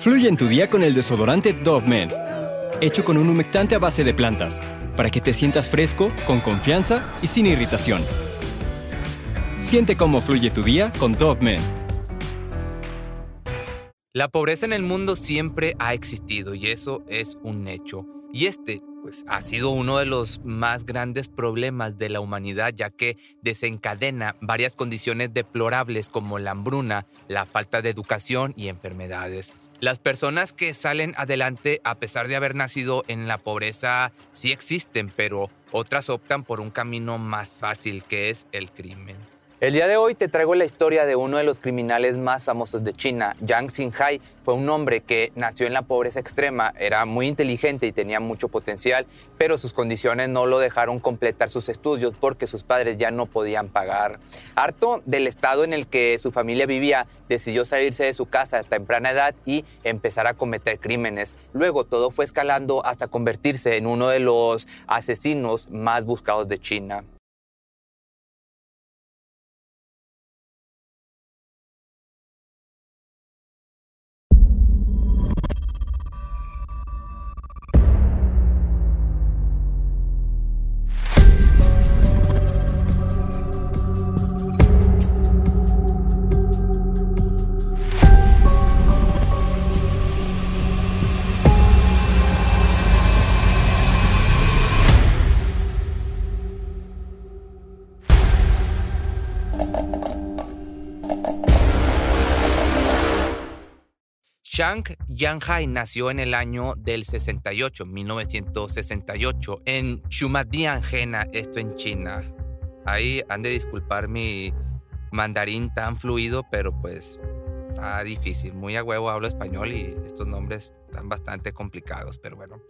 Fluye en tu día con el desodorante Dove Men, hecho con un humectante a base de plantas, para que te sientas fresco, con confianza y sin irritación. Siente cómo fluye tu día con Dove Men. La pobreza en el mundo siempre ha existido y eso es un hecho. Y este, pues, ha sido uno de los más grandes problemas de la humanidad, ya que desencadena varias condiciones deplorables como la hambruna, la falta de educación y enfermedades. Las personas que salen adelante a pesar de haber nacido en la pobreza sí existen, pero otras optan por un camino más fácil que es el crimen. El día de hoy te traigo la historia de uno de los criminales más famosos de China, Yang Xinghai. Fue un hombre que nació en la pobreza extrema, era muy inteligente y tenía mucho potencial, pero sus condiciones no lo dejaron completar sus estudios porque sus padres ya no podían pagar. Harto del estado en el que su familia vivía, decidió salirse de su casa a temprana edad y empezar a cometer crímenes. Luego todo fue escalando hasta convertirse en uno de los asesinos más buscados de China. Shang Yanhai nació en el año del 68, 1968, en Chumadianjena, esto en China. Ahí han de disculpar mi mandarín tan fluido, pero pues está difícil. Muy a huevo hablo español y estos nombres están bastante complicados, pero bueno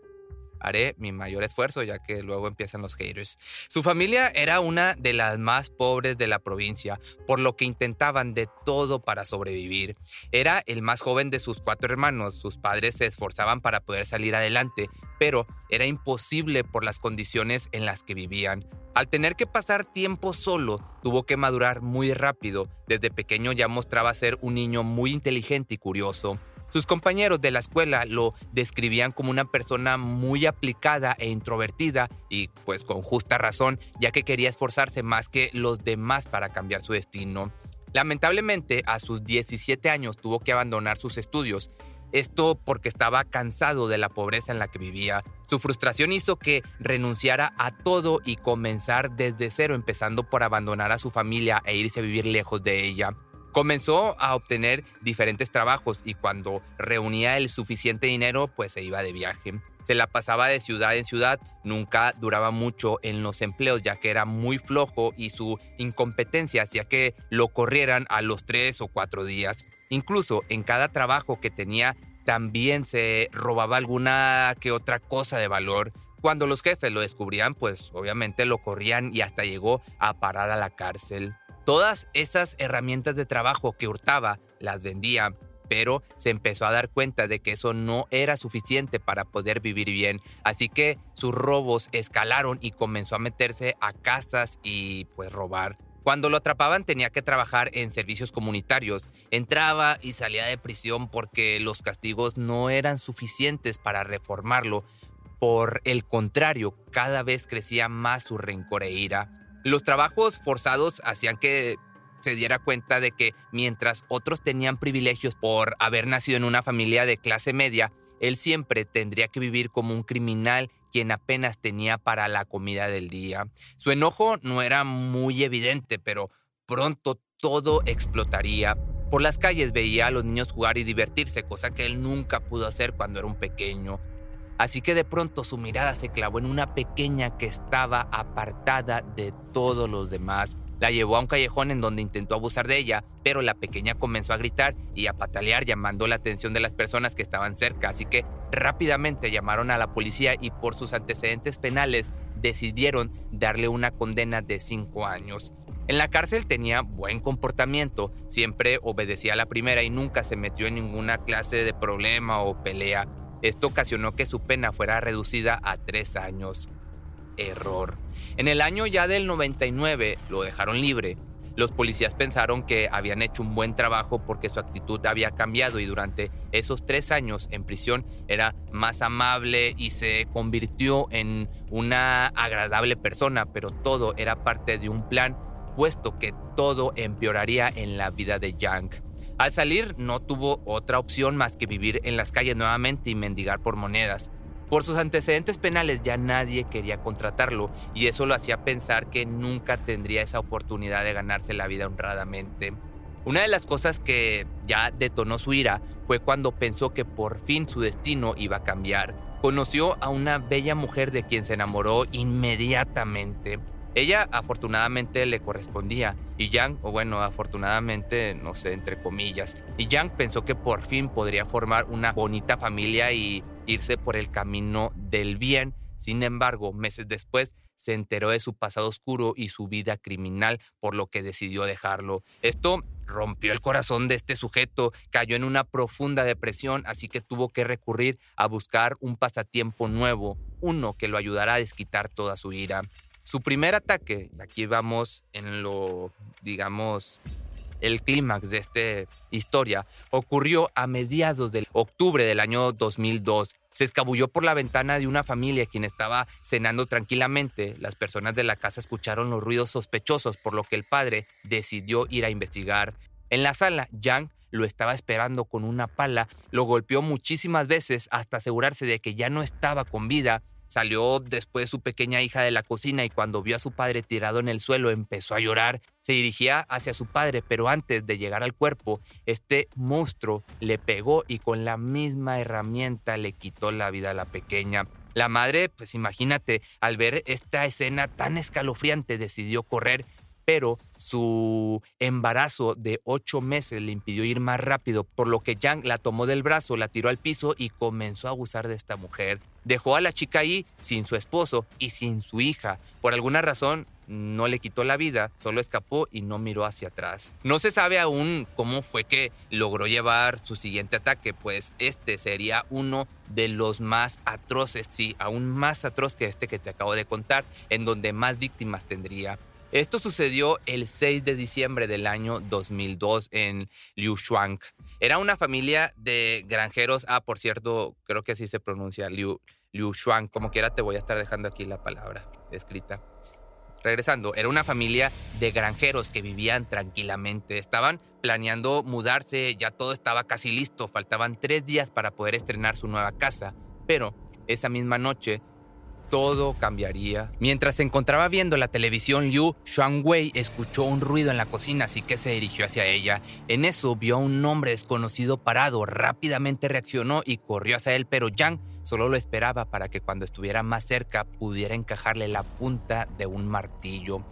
haré mi mayor esfuerzo ya que luego empiezan los haters. Su familia era una de las más pobres de la provincia, por lo que intentaban de todo para sobrevivir. Era el más joven de sus cuatro hermanos, sus padres se esforzaban para poder salir adelante, pero era imposible por las condiciones en las que vivían. Al tener que pasar tiempo solo, tuvo que madurar muy rápido. Desde pequeño ya mostraba ser un niño muy inteligente y curioso. Sus compañeros de la escuela lo describían como una persona muy aplicada e introvertida y pues con justa razón, ya que quería esforzarse más que los demás para cambiar su destino. Lamentablemente, a sus 17 años tuvo que abandonar sus estudios. Esto porque estaba cansado de la pobreza en la que vivía. Su frustración hizo que renunciara a todo y comenzar desde cero, empezando por abandonar a su familia e irse a vivir lejos de ella. Comenzó a obtener diferentes trabajos y cuando reunía el suficiente dinero, pues se iba de viaje. Se la pasaba de ciudad en ciudad, nunca duraba mucho en los empleos ya que era muy flojo y su incompetencia hacía que lo corrieran a los tres o cuatro días. Incluso en cada trabajo que tenía también se robaba alguna que otra cosa de valor. Cuando los jefes lo descubrían, pues obviamente lo corrían y hasta llegó a parar a la cárcel. Todas esas herramientas de trabajo que hurtaba las vendía, pero se empezó a dar cuenta de que eso no era suficiente para poder vivir bien, así que sus robos escalaron y comenzó a meterse a casas y pues robar. Cuando lo atrapaban tenía que trabajar en servicios comunitarios. Entraba y salía de prisión porque los castigos no eran suficientes para reformarlo. Por el contrario, cada vez crecía más su rencor e ira. Los trabajos forzados hacían que se diera cuenta de que mientras otros tenían privilegios por haber nacido en una familia de clase media, él siempre tendría que vivir como un criminal quien apenas tenía para la comida del día. Su enojo no era muy evidente, pero pronto todo explotaría. Por las calles veía a los niños jugar y divertirse, cosa que él nunca pudo hacer cuando era un pequeño. Así que de pronto su mirada se clavó en una pequeña que estaba apartada de todos los demás. La llevó a un callejón en donde intentó abusar de ella, pero la pequeña comenzó a gritar y a patalear llamando la atención de las personas que estaban cerca, así que rápidamente llamaron a la policía y por sus antecedentes penales decidieron darle una condena de 5 años. En la cárcel tenía buen comportamiento, siempre obedecía a la primera y nunca se metió en ninguna clase de problema o pelea. Esto ocasionó que su pena fuera reducida a tres años. Error. En el año ya del 99 lo dejaron libre. Los policías pensaron que habían hecho un buen trabajo porque su actitud había cambiado y durante esos tres años en prisión era más amable y se convirtió en una agradable persona, pero todo era parte de un plan, puesto que todo empeoraría en la vida de Yang. Al salir no tuvo otra opción más que vivir en las calles nuevamente y mendigar por monedas. Por sus antecedentes penales ya nadie quería contratarlo y eso lo hacía pensar que nunca tendría esa oportunidad de ganarse la vida honradamente. Una de las cosas que ya detonó su ira fue cuando pensó que por fin su destino iba a cambiar. Conoció a una bella mujer de quien se enamoró inmediatamente. Ella afortunadamente le correspondía y Yang, o bueno, afortunadamente, no sé, entre comillas, y Yang pensó que por fin podría formar una bonita familia y irse por el camino del bien. Sin embargo, meses después se enteró de su pasado oscuro y su vida criminal, por lo que decidió dejarlo. Esto rompió el corazón de este sujeto, cayó en una profunda depresión, así que tuvo que recurrir a buscar un pasatiempo nuevo, uno que lo ayudara a desquitar toda su ira. Su primer ataque, aquí vamos en lo, digamos, el clímax de esta historia, ocurrió a mediados de octubre del año 2002. Se escabulló por la ventana de una familia quien estaba cenando tranquilamente. Las personas de la casa escucharon los ruidos sospechosos, por lo que el padre decidió ir a investigar. En la sala, Yang lo estaba esperando con una pala, lo golpeó muchísimas veces hasta asegurarse de que ya no estaba con vida Salió después su pequeña hija de la cocina y cuando vio a su padre tirado en el suelo empezó a llorar. Se dirigía hacia su padre, pero antes de llegar al cuerpo, este monstruo le pegó y con la misma herramienta le quitó la vida a la pequeña. La madre, pues imagínate, al ver esta escena tan escalofriante, decidió correr pero su embarazo de ocho meses le impidió ir más rápido, por lo que Yang la tomó del brazo, la tiró al piso y comenzó a abusar de esta mujer. Dejó a la chica ahí sin su esposo y sin su hija. Por alguna razón, no le quitó la vida, solo escapó y no miró hacia atrás. No se sabe aún cómo fue que logró llevar su siguiente ataque, pues este sería uno de los más atroces, sí, aún más atroz que este que te acabo de contar, en donde más víctimas tendría. Esto sucedió el 6 de diciembre del año 2002 en Liushuang. Era una familia de granjeros. Ah, por cierto, creo que así se pronuncia Liu, Liushuang. Como quiera, te voy a estar dejando aquí la palabra escrita. Regresando, era una familia de granjeros que vivían tranquilamente. Estaban planeando mudarse, ya todo estaba casi listo. Faltaban tres días para poder estrenar su nueva casa. Pero esa misma noche todo cambiaría. Mientras se encontraba viendo la televisión, Liu Shuangwei escuchó un ruido en la cocina, así que se dirigió hacia ella. En eso vio a un hombre desconocido parado, rápidamente reaccionó y corrió hacia él, pero Yang solo lo esperaba para que cuando estuviera más cerca pudiera encajarle la punta de un martillo.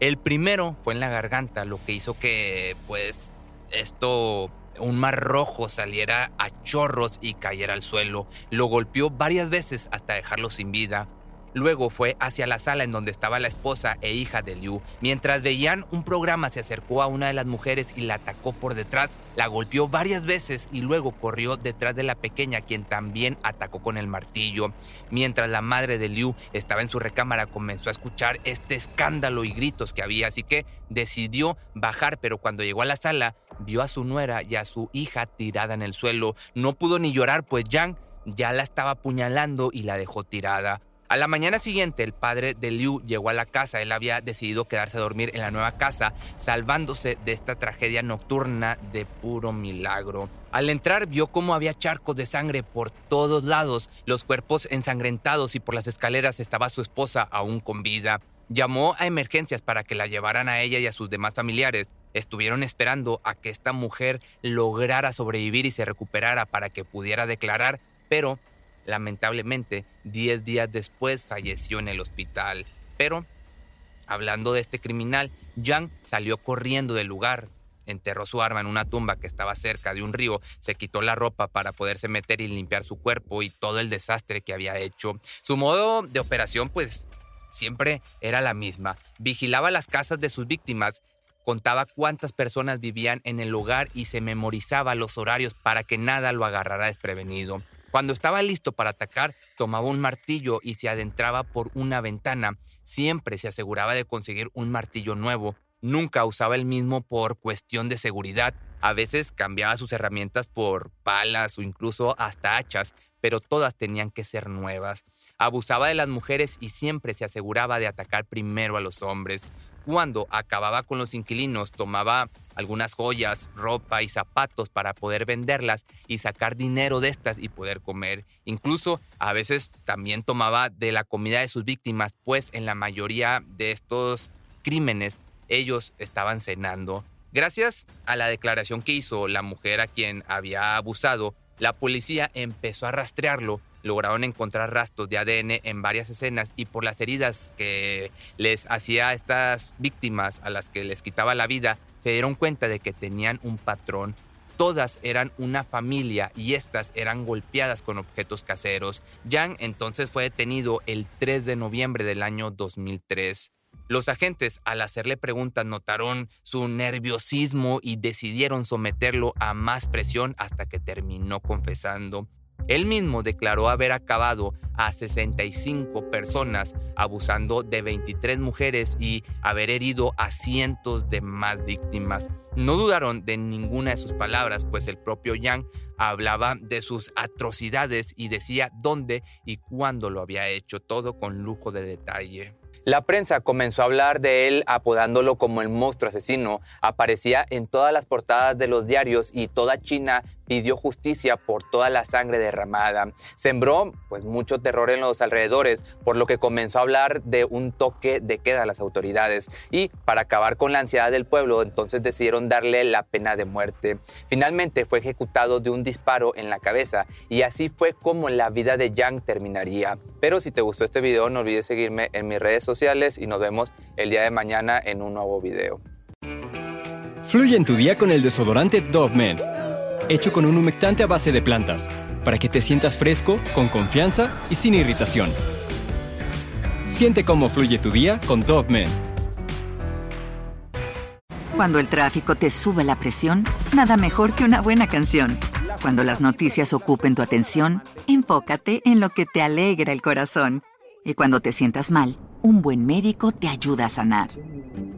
El primero fue en la garganta, lo que hizo que, pues, esto un mar rojo saliera a chorros y cayera al suelo. Lo golpeó varias veces hasta dejarlo sin vida. Luego fue hacia la sala en donde estaba la esposa e hija de Liu. Mientras veían un programa se acercó a una de las mujeres y la atacó por detrás, la golpeó varias veces y luego corrió detrás de la pequeña quien también atacó con el martillo. Mientras la madre de Liu estaba en su recámara comenzó a escuchar este escándalo y gritos que había, así que decidió bajar, pero cuando llegó a la sala vio a su nuera y a su hija tirada en el suelo. No pudo ni llorar pues Yang ya la estaba apuñalando y la dejó tirada. A la mañana siguiente, el padre de Liu llegó a la casa. Él había decidido quedarse a dormir en la nueva casa, salvándose de esta tragedia nocturna de puro milagro. Al entrar vio cómo había charcos de sangre por todos lados, los cuerpos ensangrentados y por las escaleras estaba su esposa aún con vida. Llamó a emergencias para que la llevaran a ella y a sus demás familiares. Estuvieron esperando a que esta mujer lograra sobrevivir y se recuperara para que pudiera declarar, pero Lamentablemente, 10 días después falleció en el hospital. Pero, hablando de este criminal, Yang salió corriendo del lugar, enterró su arma en una tumba que estaba cerca de un río, se quitó la ropa para poderse meter y limpiar su cuerpo y todo el desastre que había hecho. Su modo de operación, pues, siempre era la misma. Vigilaba las casas de sus víctimas contaba cuántas personas vivían en el lugar y se memorizaba los horarios para que nada lo agarrara desprevenido. Cuando estaba listo para atacar, tomaba un martillo y se adentraba por una ventana. Siempre se aseguraba de conseguir un martillo nuevo. nunca usaba el mismo por cuestión de seguridad. A veces cambiaba sus herramientas por palas o incluso hasta hachas, pero todas tenían que ser nuevas. Abusaba de las mujeres y siempre se aseguraba de atacar primero a los hombres. Cuando acababa con los inquilinos, tomaba algunas joyas, ropa y zapatos para poder venderlas y sacar dinero de estas y poder comer. Incluso a veces también tomaba de la comida de sus víctimas, pues en la mayoría de estos crímenes ellos estaban cenando. Gracias a la declaración que hizo la mujer a quien había abusado, la policía empezó a rastrearlo lograron encontrar rastros de ADN en varias escenas y por las heridas que les hacía a estas víctimas a las que les quitaba la vida, se dieron cuenta de que tenían un patrón. Todas eran una familia y estas eran golpeadas con objetos caseros. Yang entonces fue detenido el 3 de noviembre del año 2003. Los agentes, al hacerle preguntas, notaron su nerviosismo y decidieron someterlo a más presión hasta que terminó confesando. Él mismo declaró haber acabado a 65 personas, abusando de 23 mujeres y haber herido a cientos de más víctimas. No dudaron de ninguna de sus palabras, pues el propio Yang hablaba de sus atrocidades y decía dónde y cuándo lo había hecho, todo con lujo de detalle. La prensa comenzó a hablar de él apodándolo como el monstruo asesino. Aparecía en todas las portadas de los diarios y toda China pidió justicia por toda la sangre derramada. Sembró pues mucho terror en los alrededores, por lo que comenzó a hablar de un toque de queda a las autoridades y para acabar con la ansiedad del pueblo, entonces decidieron darle la pena de muerte. Finalmente fue ejecutado de un disparo en la cabeza y así fue como la vida de Yang terminaría. Pero si te gustó este video, no olvides seguirme en mis redes sociales y nos vemos el día de mañana en un nuevo video. Fluye en tu día con el desodorante Dove Men hecho con un humectante a base de plantas, para que te sientas fresco, con confianza y sin irritación. Siente cómo fluye tu día con Dove Men. Cuando el tráfico te sube la presión, nada mejor que una buena canción. Cuando las noticias ocupen tu atención, enfócate en lo que te alegra el corazón. Y cuando te sientas mal, un buen médico te ayuda a sanar.